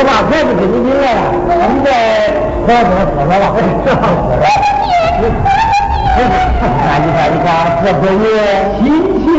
我把孩子给你领来了，你再好好说说吧，看你看你看，这不也新奇听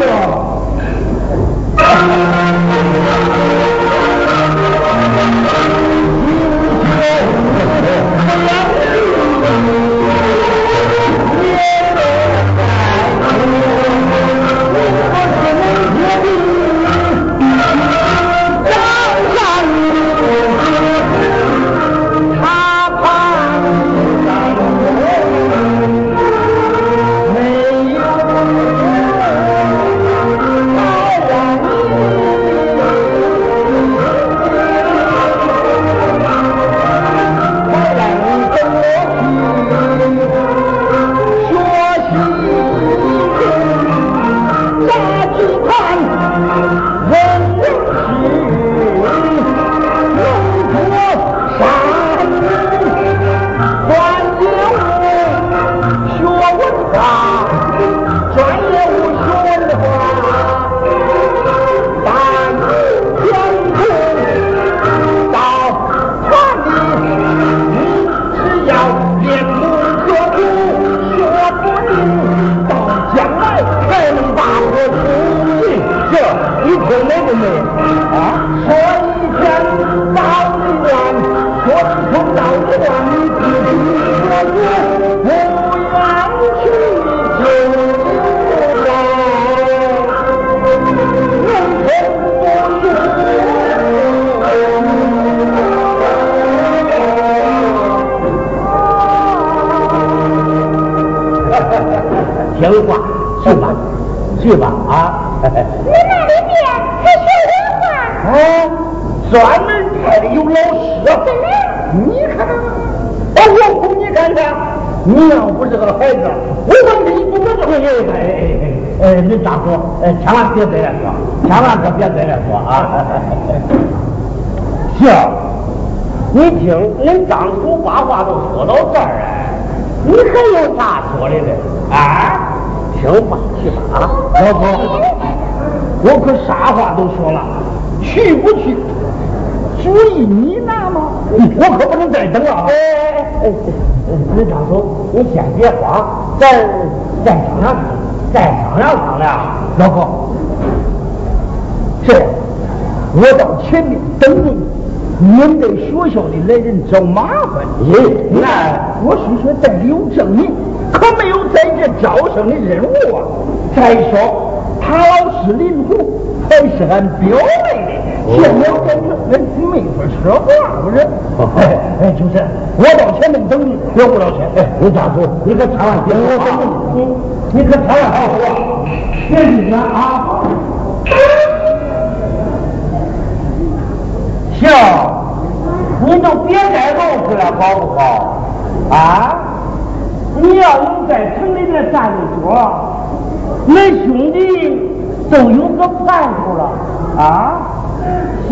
别再来说，千万可别再来说啊！行，你听，人张叔把话都说到这儿哎，你还有啥说的呢？啊？听话去吧啊，老婆，我可啥话都说了，去不去？主意你拿吗？我可不能再等了啊！哎哎哎，李张叔，你先别慌，咱再商量，再商量商量。老婆，我到前面等着你，免得学校里来人找麻烦。那我虽说带有证明。可没有在这招生的任务啊！再说，他老师林虎还是俺表妹的，见了面俺没法说话，不是？哎哎，就是，我到前面等你，别误了钱。哎，你站住，你可千万别我等你，你可千万好好，别紧张啊！行，你就别再闹出来，好不好？啊？你要能在城里边站得住，恁兄弟都有个盼头了啊！行。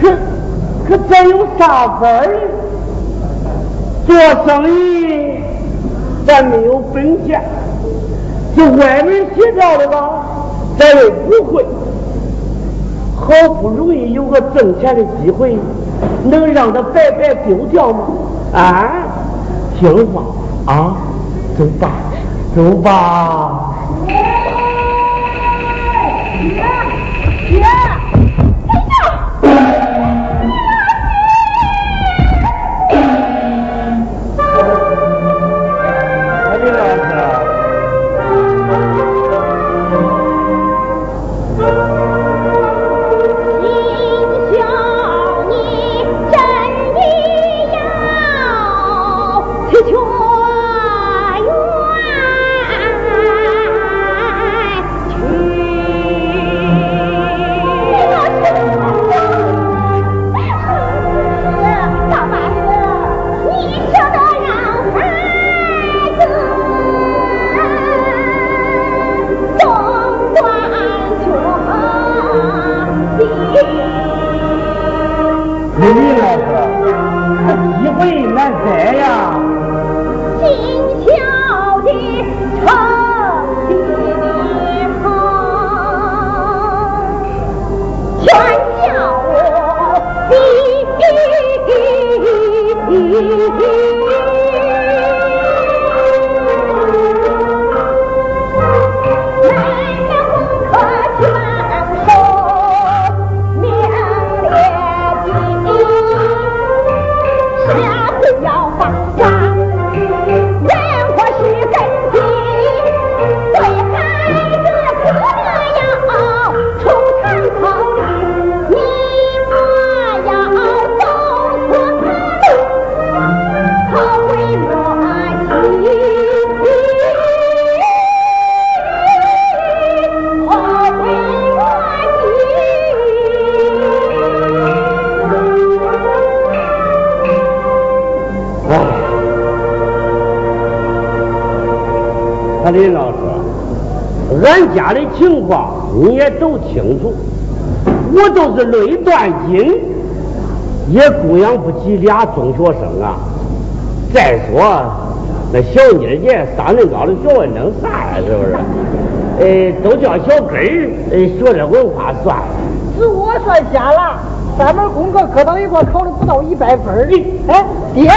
可可咱有啥法儿？做生意咱没有本钱，这外面写着的吧，咱又不会。好不容易有个挣钱的机会，能让他白白丢掉吗？啊，听话啊，走吧，走吧。林老师，俺家的情况你也都清楚，我都是累断筋，也供养不起俩中学生啊。再说那小妮儿姐上恁高的学问能啥呀？是不是？哎，都叫小根儿，哎，学点文化算了。是我算瞎了，三门功课搁到一块考的不到一百分儿。哎，爹。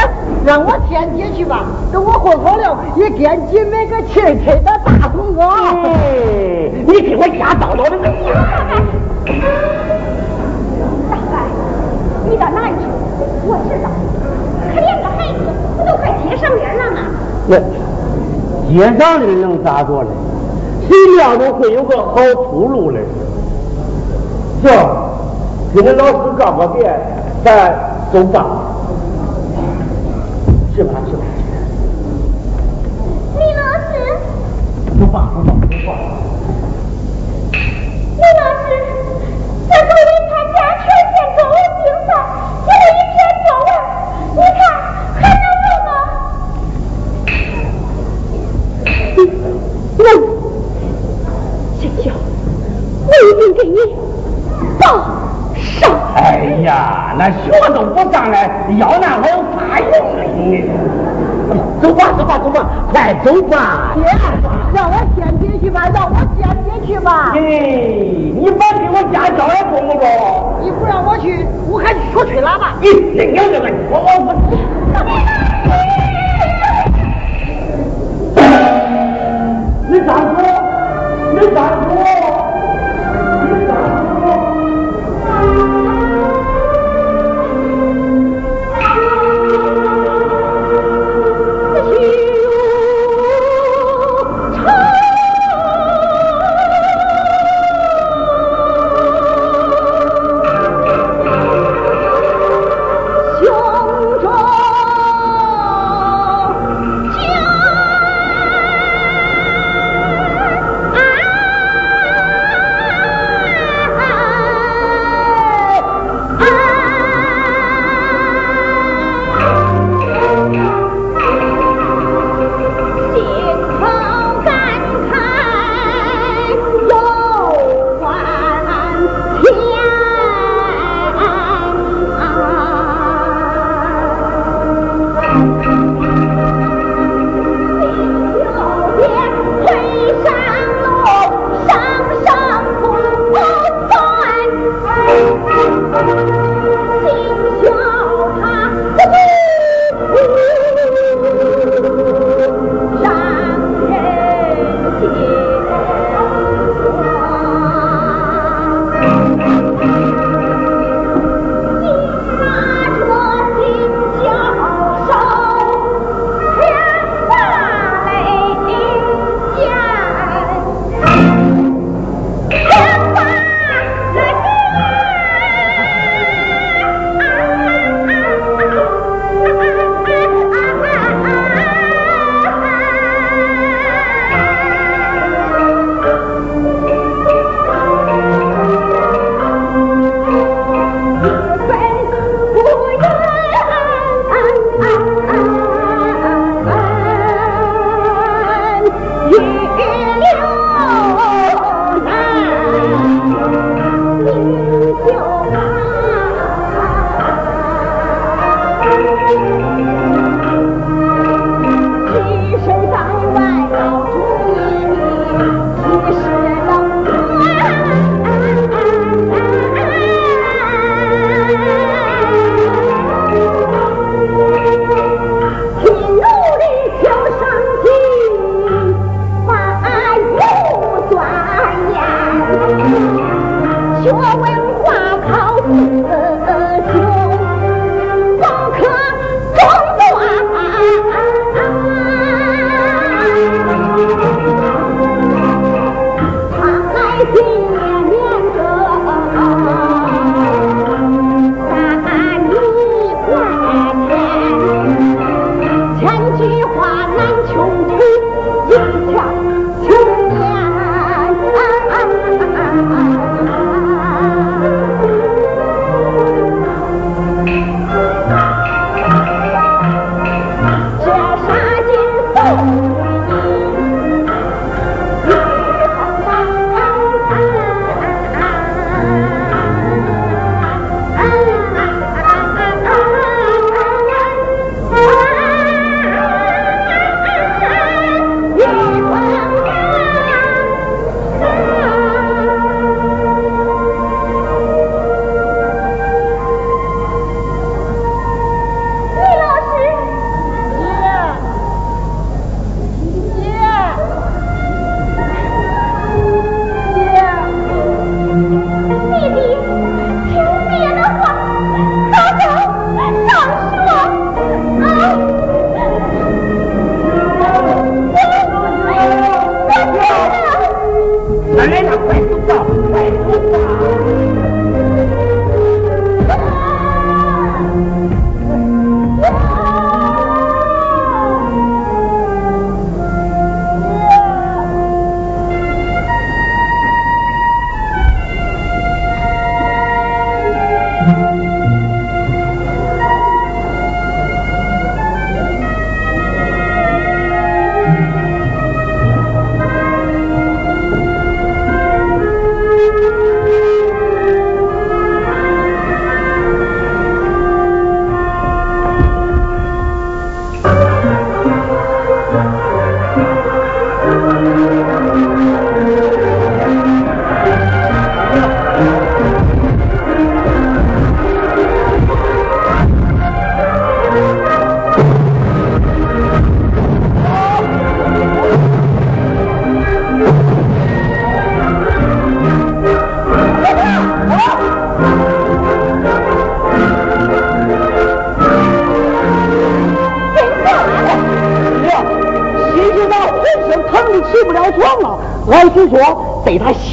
让我天天去吧，等我混好了，也给俺姐买个气气的大红子。你给我家叨叨的个大伯，你到哪里去？我知道，可怜个孩子，不都快接上人了吗？那接上人能咋着呢？谁料都会有个好出路嘞。行，给那老师告个别，咱走吧。呀，那学都不上来，要那还有啥用？走吧，走吧，走吧，快走吧！爹，让我先进去吧，让我先进去吧。哎，你别给我家教也够不够？你不让我去，我还说吹喇叭。你你娘的，我我我。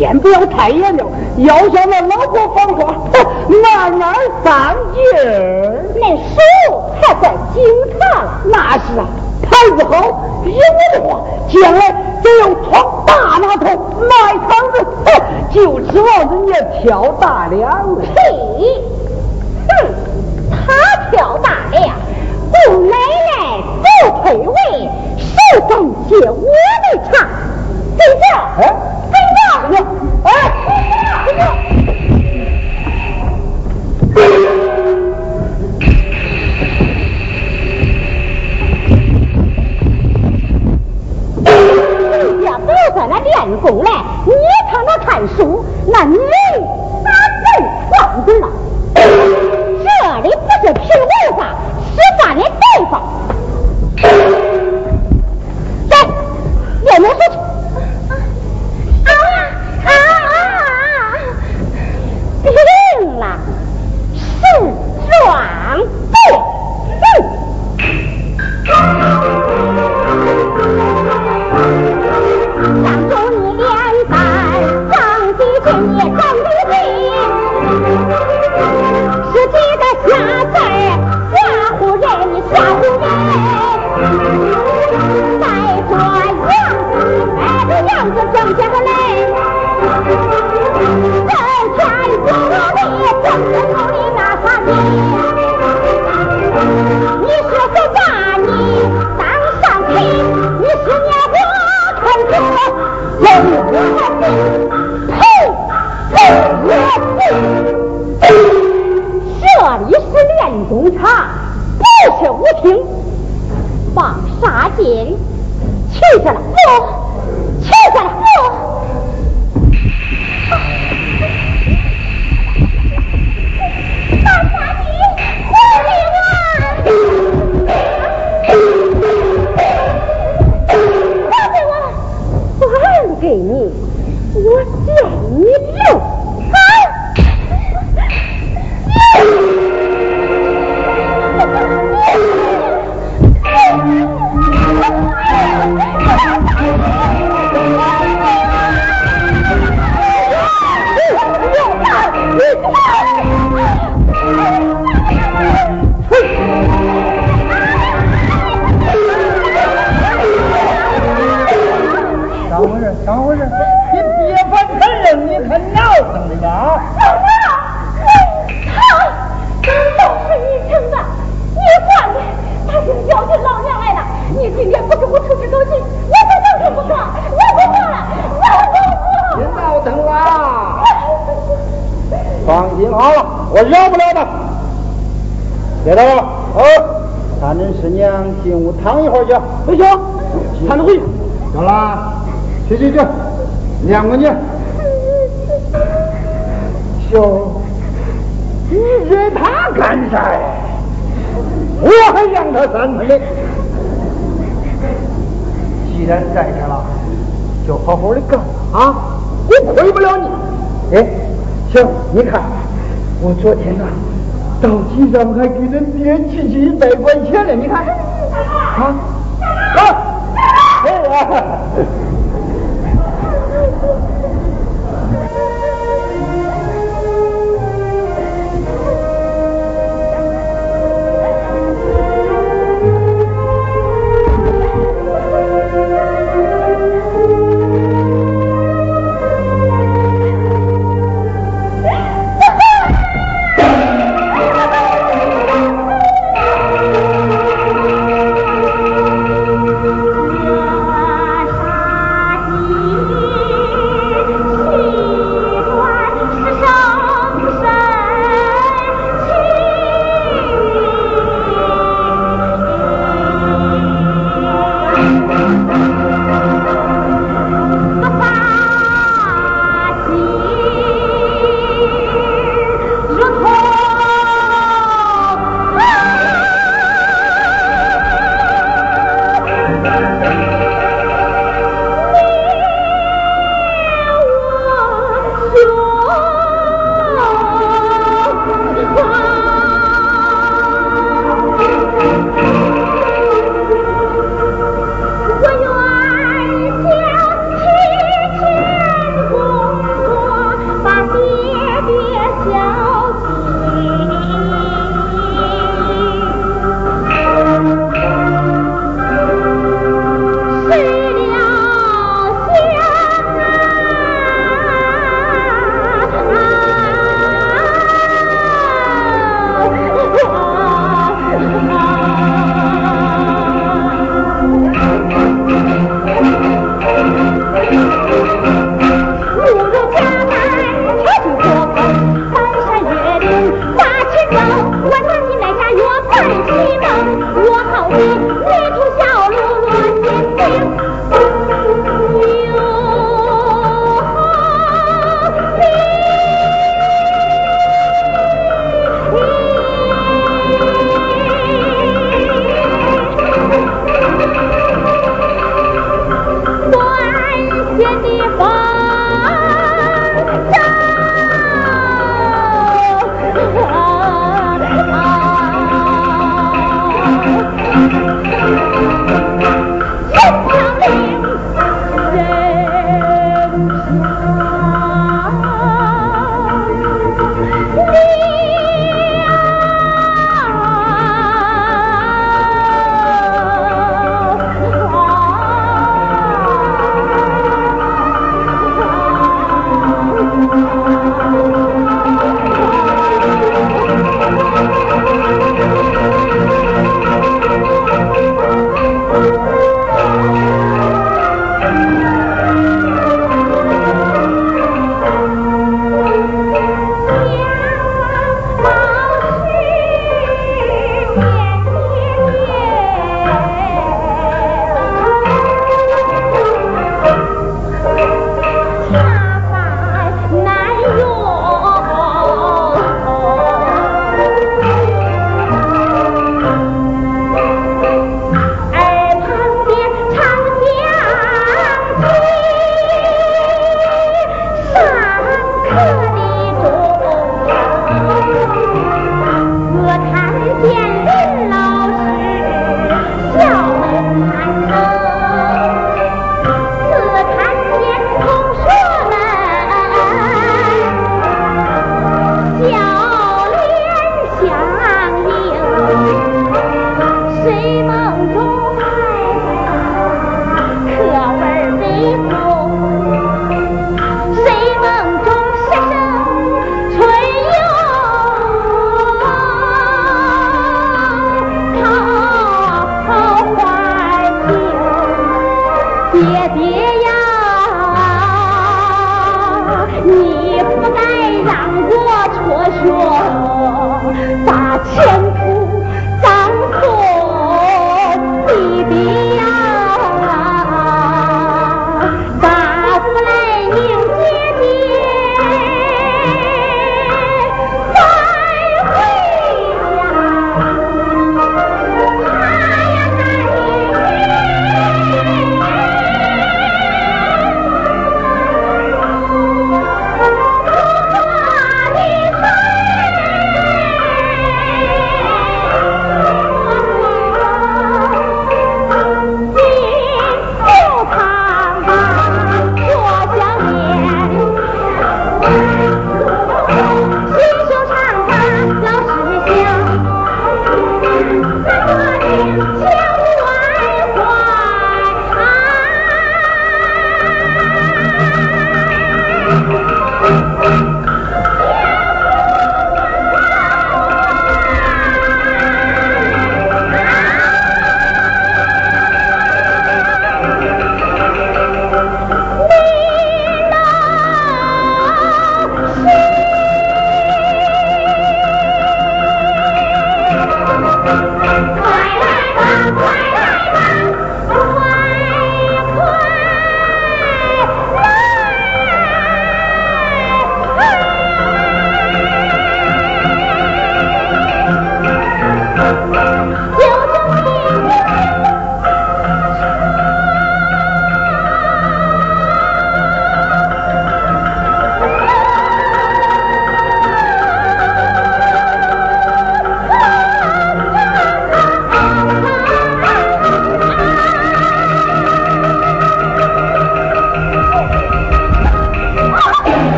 先不要太严了，要想那老婆防抓，慢慢上劲儿。那手还在警察了。那是啊，牌子好，有我的话，将来就要闯大码头，卖场子，就指望人家挑大梁。嘿，哼，他挑大我饶不了他。别打了，哦，看恁师娘进屋躺一会儿去。不行，看着回去。行了，去去去，两个呢。秀，你惹他干啥呀？我还让他三分嘞。既然在这了，就好好的干啊！我亏不了你。哎，行，你看，我昨天呐，到机场还给人爹寄去一百块钱呢，你看。啊啊！哎呀！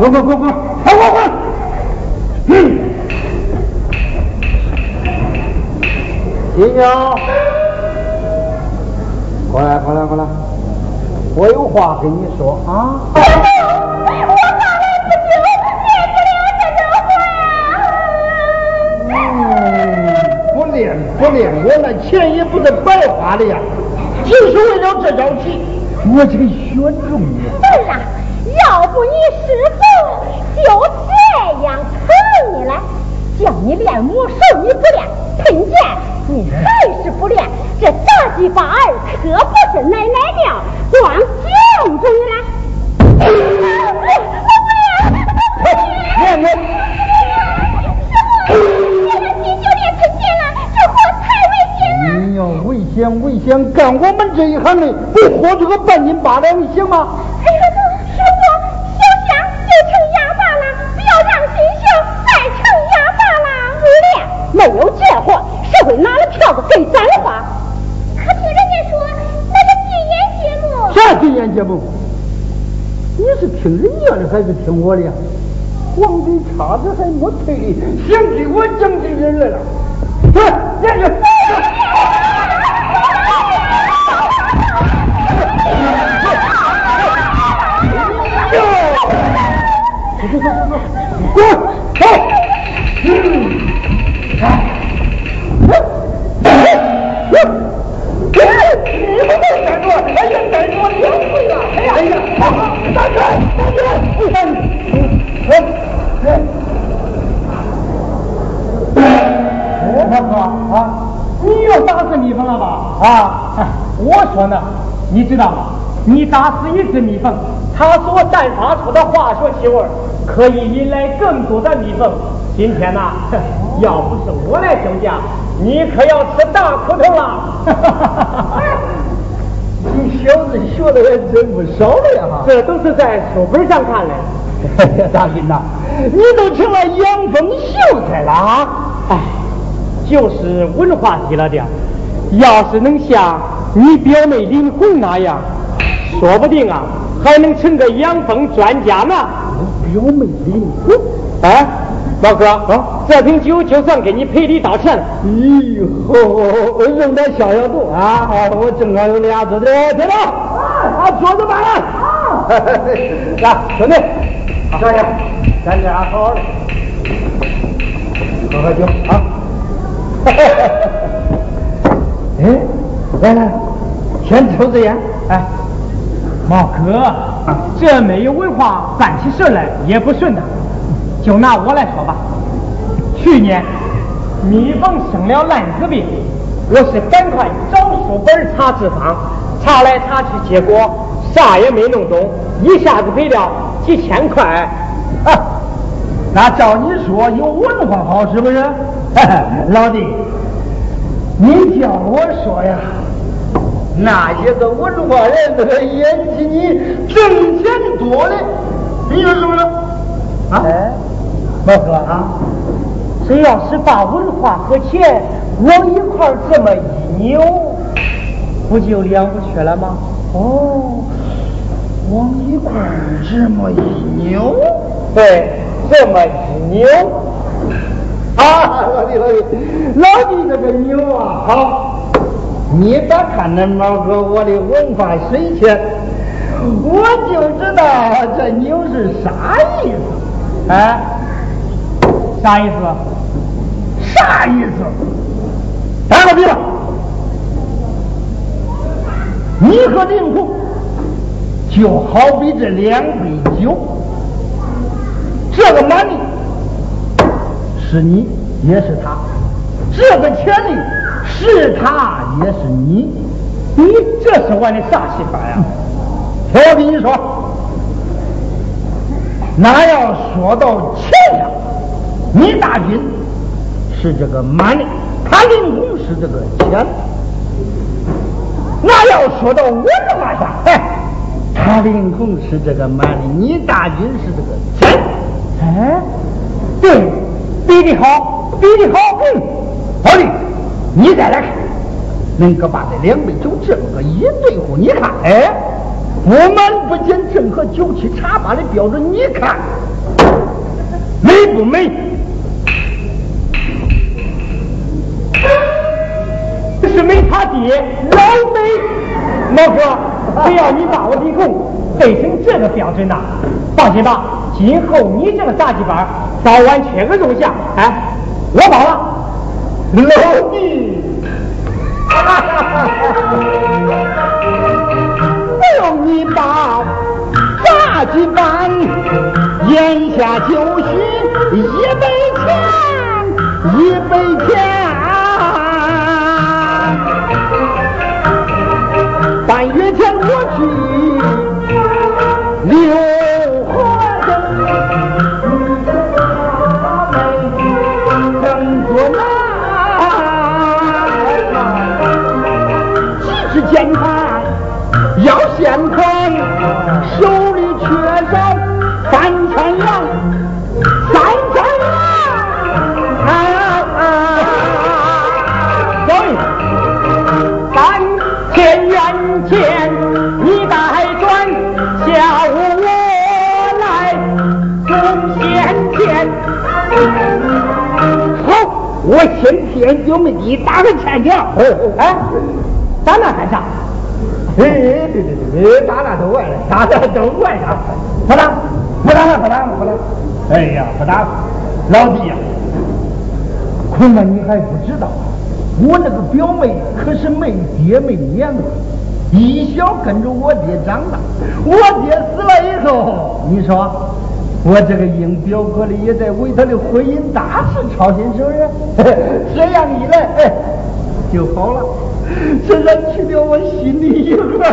滚滚滚滚快滚滚嗯金娘过来过来过来我有话跟你说啊嗯不练不练我那钱也不是白花的呀就是为了这张棋我才选中你对了要不你师傅就这样疼你了，叫你练武术你不练，喷剑你还是不练，这杂技八儿可不是奶奶料，光教着你了。这活太危险危险！干我们这一行的，不活出个半斤八两行吗？哎拿了票子给咱花？可听人家说那是禁言节目。啥禁言节目？你是听人家的还是听我的？呀？皇帝差子还没退的，想给我讲起人来了。来，念去。走走走走，滚！走。嗯。啊，你又打死蜜蜂了吧？啊！我说呢，你知道吗？你打死一只蜜蜂，它所散发出的化学气味。可以引来更多的蜜蜂。今天呐，要不是我来救驾，你可要吃大苦头了。你小子学的还真不少了呀！这都是在书本上看的。大斌呐，你都成了养蜂秀才了啊！哎，就是文化低了点要是能像你表妹林红那样，说不定啊，还能成个养蜂专家呢。表妹的，哎，老哥啊，这瓶酒就算给你赔礼道歉了。咦，好，用点消消毒啊！我正好有俩子。的，别动，把桌子搬来。来，兄弟，小爷，咱俩好好的，喝喝酒啊。哎，来来，先抽支烟，哎。毛哥，这没有文化，办起事来也不顺当。就拿我来说吧，去年蜜蜂生了烂子病，我是赶快找书本查治方，查来查去，结果啥也没弄懂，一下子赔了几千块。啊，那照你说有文化好是不是？老弟，你叫我说呀。那些个文化人那个演起你挣钱多的，你说是不是？啊？老哥啊，谁要是把文化和钱往一块这么一扭，不就两不缺了吗？哦，往一块这么一扭，对，这么一扭。啊，老弟老弟，老弟这个牛啊，好。你别看那毛哥我的文化水浅？我就知道这牛是啥意思？哎，啥意思？啥意思？打个比方，你和林红就好比这两杯酒，这个满利是你也是他，这个权利是他也是你，你这是玩的啥戏法呀？我跟你说，那要说到钱上，你大军是这个满的，他林红是这个钱。那要说到文化上，哎，他林红是这个满的，你大军是这个钱。哎，对，比的好，比的好。嗯，好的，你再来看，能够把这两杯酒这么个一对付，你看，哎，不满不减，正合酒七茶八的标准，你看美不美？是没他爹，老美。毛哥，只要你把我的工背成这个标准呐，放心吧，今后你这个杂技班早晚缺个肉下，哎，我包了。老弟，不用你包杂技班眼下就是一杯钱，一杯钱。先骗九妹你打个欠条。哎，打那干啥？哎，对对对对，打那都怪了，咱那都怪他。不打，不打了，不打了，不打了。哎呀，不打了，老弟呀、恐怕你还不知道，我那个表妹可是没爹没娘的，一小跟着我爹长大。我爹死了以后，你说我这个应表哥的也在为他的婚姻大事操心，是不是？这样一来，哎，就好了。这让去掉我心里一块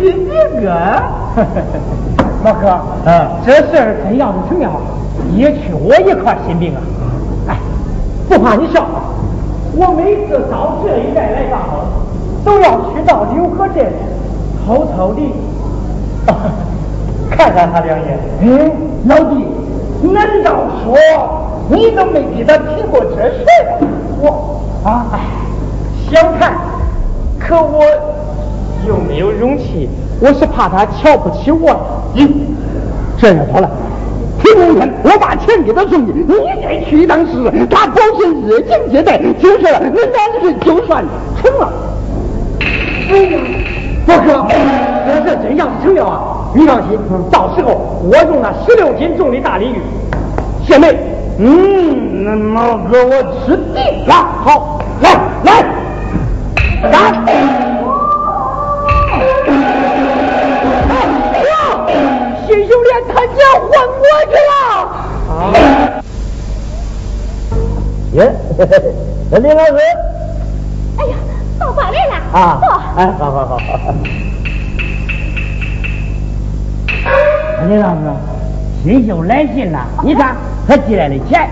心病啊！老哥，啊这事儿真要是成了，也去我一块心病啊！哎，不怕你笑话，我每次到这一带来办婚，都要去到柳河镇，偷偷的看看他两眼。嗯，老弟，难道说你都没给他提过这事儿？我啊，哎，想看，可我又没有勇气，我是怕他瞧不起我呀。咦，这样好了，听明天我把钱给他送去，你再去一趟试试，他保证热情接待，就是了，那两事就算成了。哎呀，大哥，这这真要是成了啊，你放心，到时候我用那十六斤重的大鲤鱼，谢妹，嗯，那毛哥我吃定了。好，来来，来。哎呦，新秀莲他娘混过去了。啊，耶，那李老师哎呀，到饭来了，啊坐。，哎，好好好。李老师，新秀来信了，你看他寄来的钱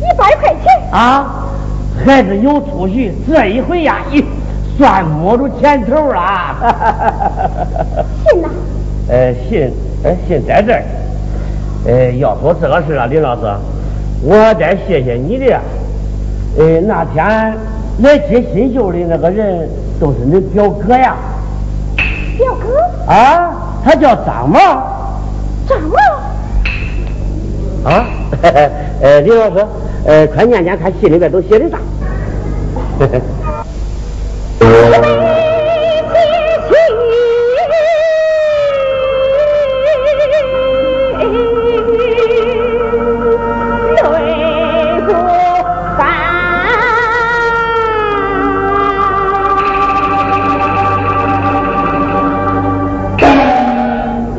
一百块钱，啊，孩子有出息，这一回呀，一算摸着前头了。信呢，呃，信，呃，信在这儿。呃，要说这个事啊，林老师，我得谢谢你的呀。呃，那天来接新秀的那个人都是你表哥呀，表哥，啊，他叫张毛张毛，啊。呃，李老师，呃，快念念看戏里边都写的啥？泪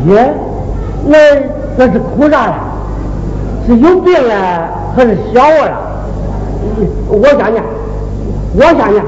姐，那那是哭啥呀？是有病了，还是想我了？我想想，我想想。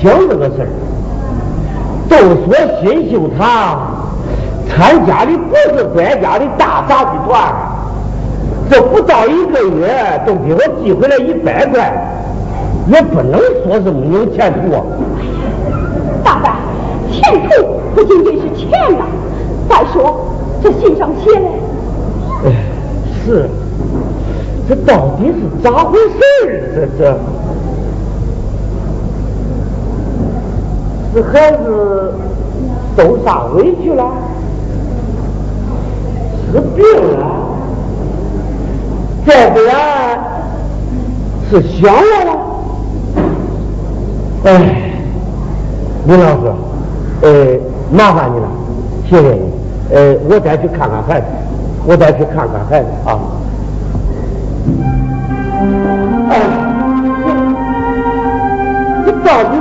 想这个事儿，都说新秀堂参加的不是国家的大杂技团，这不到一个月都给我寄回来一百块，也不能说是没有前途啊！大伯，前途不仅仅是钱呐，再说这信上写的，哎，是，这到底是咋回事这？这这。孩子受啥委屈了？是病了？再不然，是想我了？哎，李老师，呃，麻烦你了，谢谢你。呃，我再去看看孩子，我再去看看孩子啊。哎，这这到底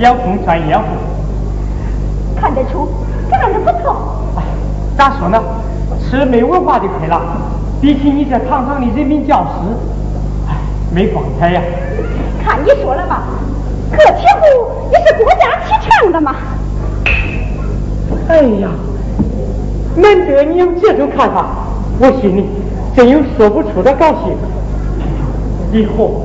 眼红转眼红，看得出干得不错。哎，咋说呢？吃没文化的亏了。比起你这堂堂的人民教师，哎，没光彩呀。看你说了吧，个体户也是国家提倡的嘛。哎呀，难得你有这种看法，我心里真有说不出的高兴。以后。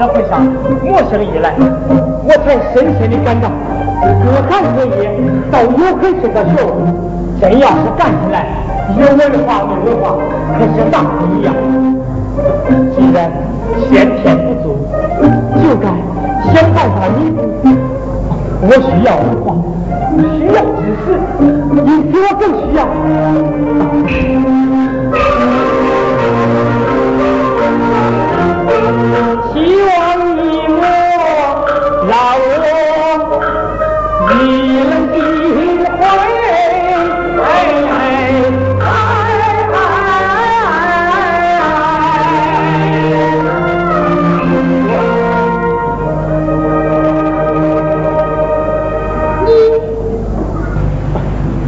社会上陌生以来，我才深深的感到，各行各业都有很深的学问。真要是干起来，有文化没文化可是大不一样。既然先天不足，就该想办法弥补。我需要文化，需要知识，你比我更需要。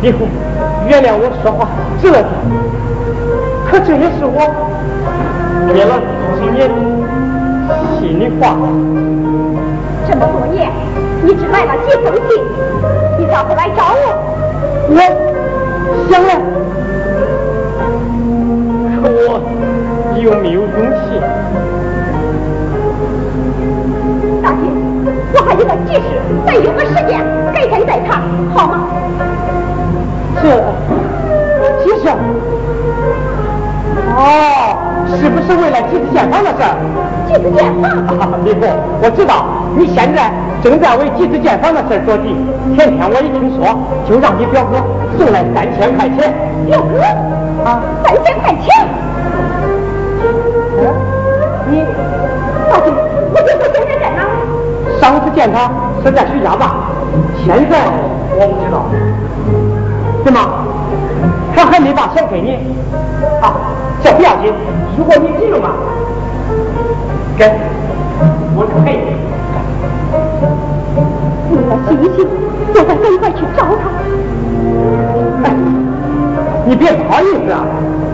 以后，原谅我说话这个，可这也是我憋了几年心里话。这么多年，你只来了几封信，你咋不来找我？我想来，可我有没有勇气？大姐，我还有个急事，再有个时间，改天再谈，好吗？这，其实？哦，是不是为了集资建房的事？集资建房？李虎，我知道你现在正在为集资建房的事着急。前天我一听说，就让你表哥送来三千块钱。表哥？啊，三千块钱？你，大姐，我表哥现在在哪？上次见他是在徐家坝，现在我不知道。怎么？他还没把钱给你？啊，这不要紧。如果你急了嘛，给，我赔你。你要急一急，我再赶快去找他。哎，你别不好意思啊！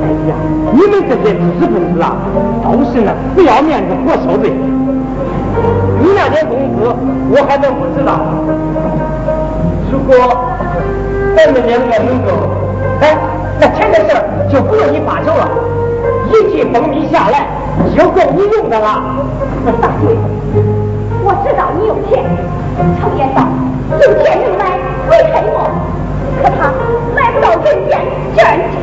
哎呀，你们这些知识分子啊，都是那死要面子活受罪。你那点工资，我还能不知道？如果……咱们两个能够，哎，那钱的事儿就不用你发愁了，一季蜂蜜下来就够你用的了。大姐，我知道你有钱，常言道，有钱能买鬼推磨，可他买不到人间挣钱。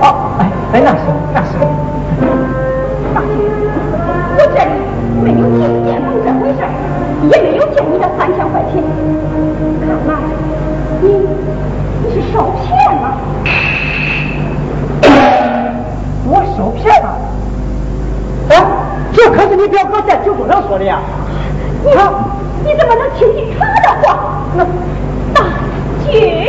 哦，哎哎，那是那是。大姐，我这里没有金建房这回事也没有借你的三千块钱，看来。你你是受骗了？我受骗了？哎，这可是你表哥在酒桌上说的呀！你你怎么能听信他的话？那大姐，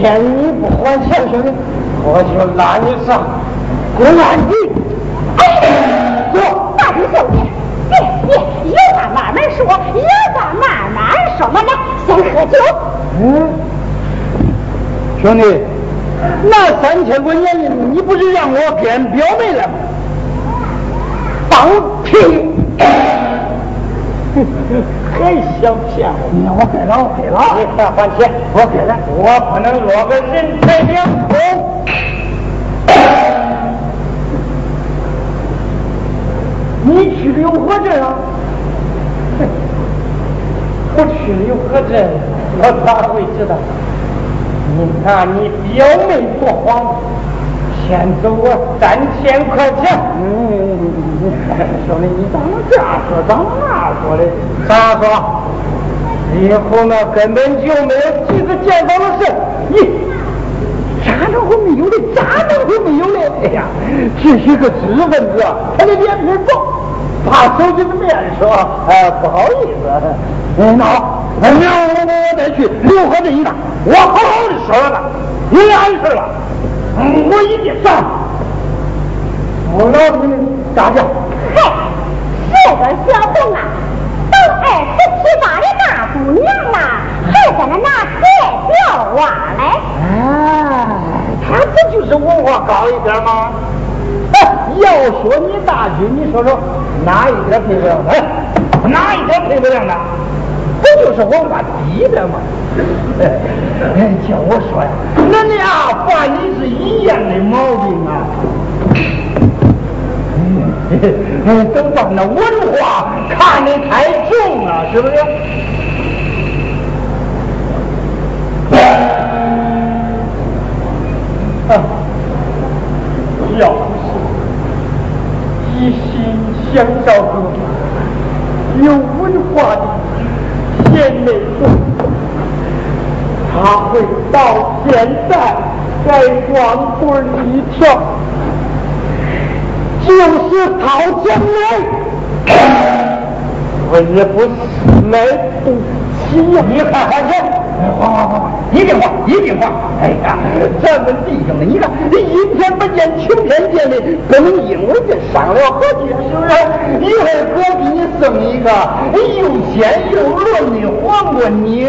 欠你不还钱，兄弟，我就拉你上公安局。哎，坐，大惊小怪，别别，有话慢慢说，有话慢慢说，嘛点，先喝酒。嗯，兄弟，那三千块钱，你不是让我变表妹了吗？放屁！还想骗我？你我给了，我给了。你快还钱！我给了。我不能落个人财两空。你去的又何镇啊？我去了又何镇？我咋会知道？你看你表妹做黄，骗走我三千块钱。嗯。兄弟你咋能这样说咋能那样说呢咋说以后呢根本就没有几个见到的事。你咋能会没有的？咋能会没有的？哎呀这是个知识分子他的脸皮薄怕手机的面说哎不好意思。嗯那好那明儿我我我再去六合镇一趟我好好的说了他你俩事了。嗯我一定上我老诉你大的？嘿，这个小红啊，都二十七八的大姑娘了，还在那拿这吊挖嘞？啊，他不就是文化高一点吗？哎，要说你大军，你说说哪一点配不上他？哪一点配不上他？不就是文化低点吗？哎，哎，叫我说呀，恁俩犯的是一样的毛病啊。你都把那文化看得太重了是不是？要不是一心想找个有文化的贤内助他会到现在在光棍一跳就是讨江来我也不来不及呀你看看这还还还一定花一定花哎呀咱们弟兄们你看你一天不见晴天见的不能因为这伤了和气是不是一会儿哥给你送一个又鲜又嫩的黄瓜泥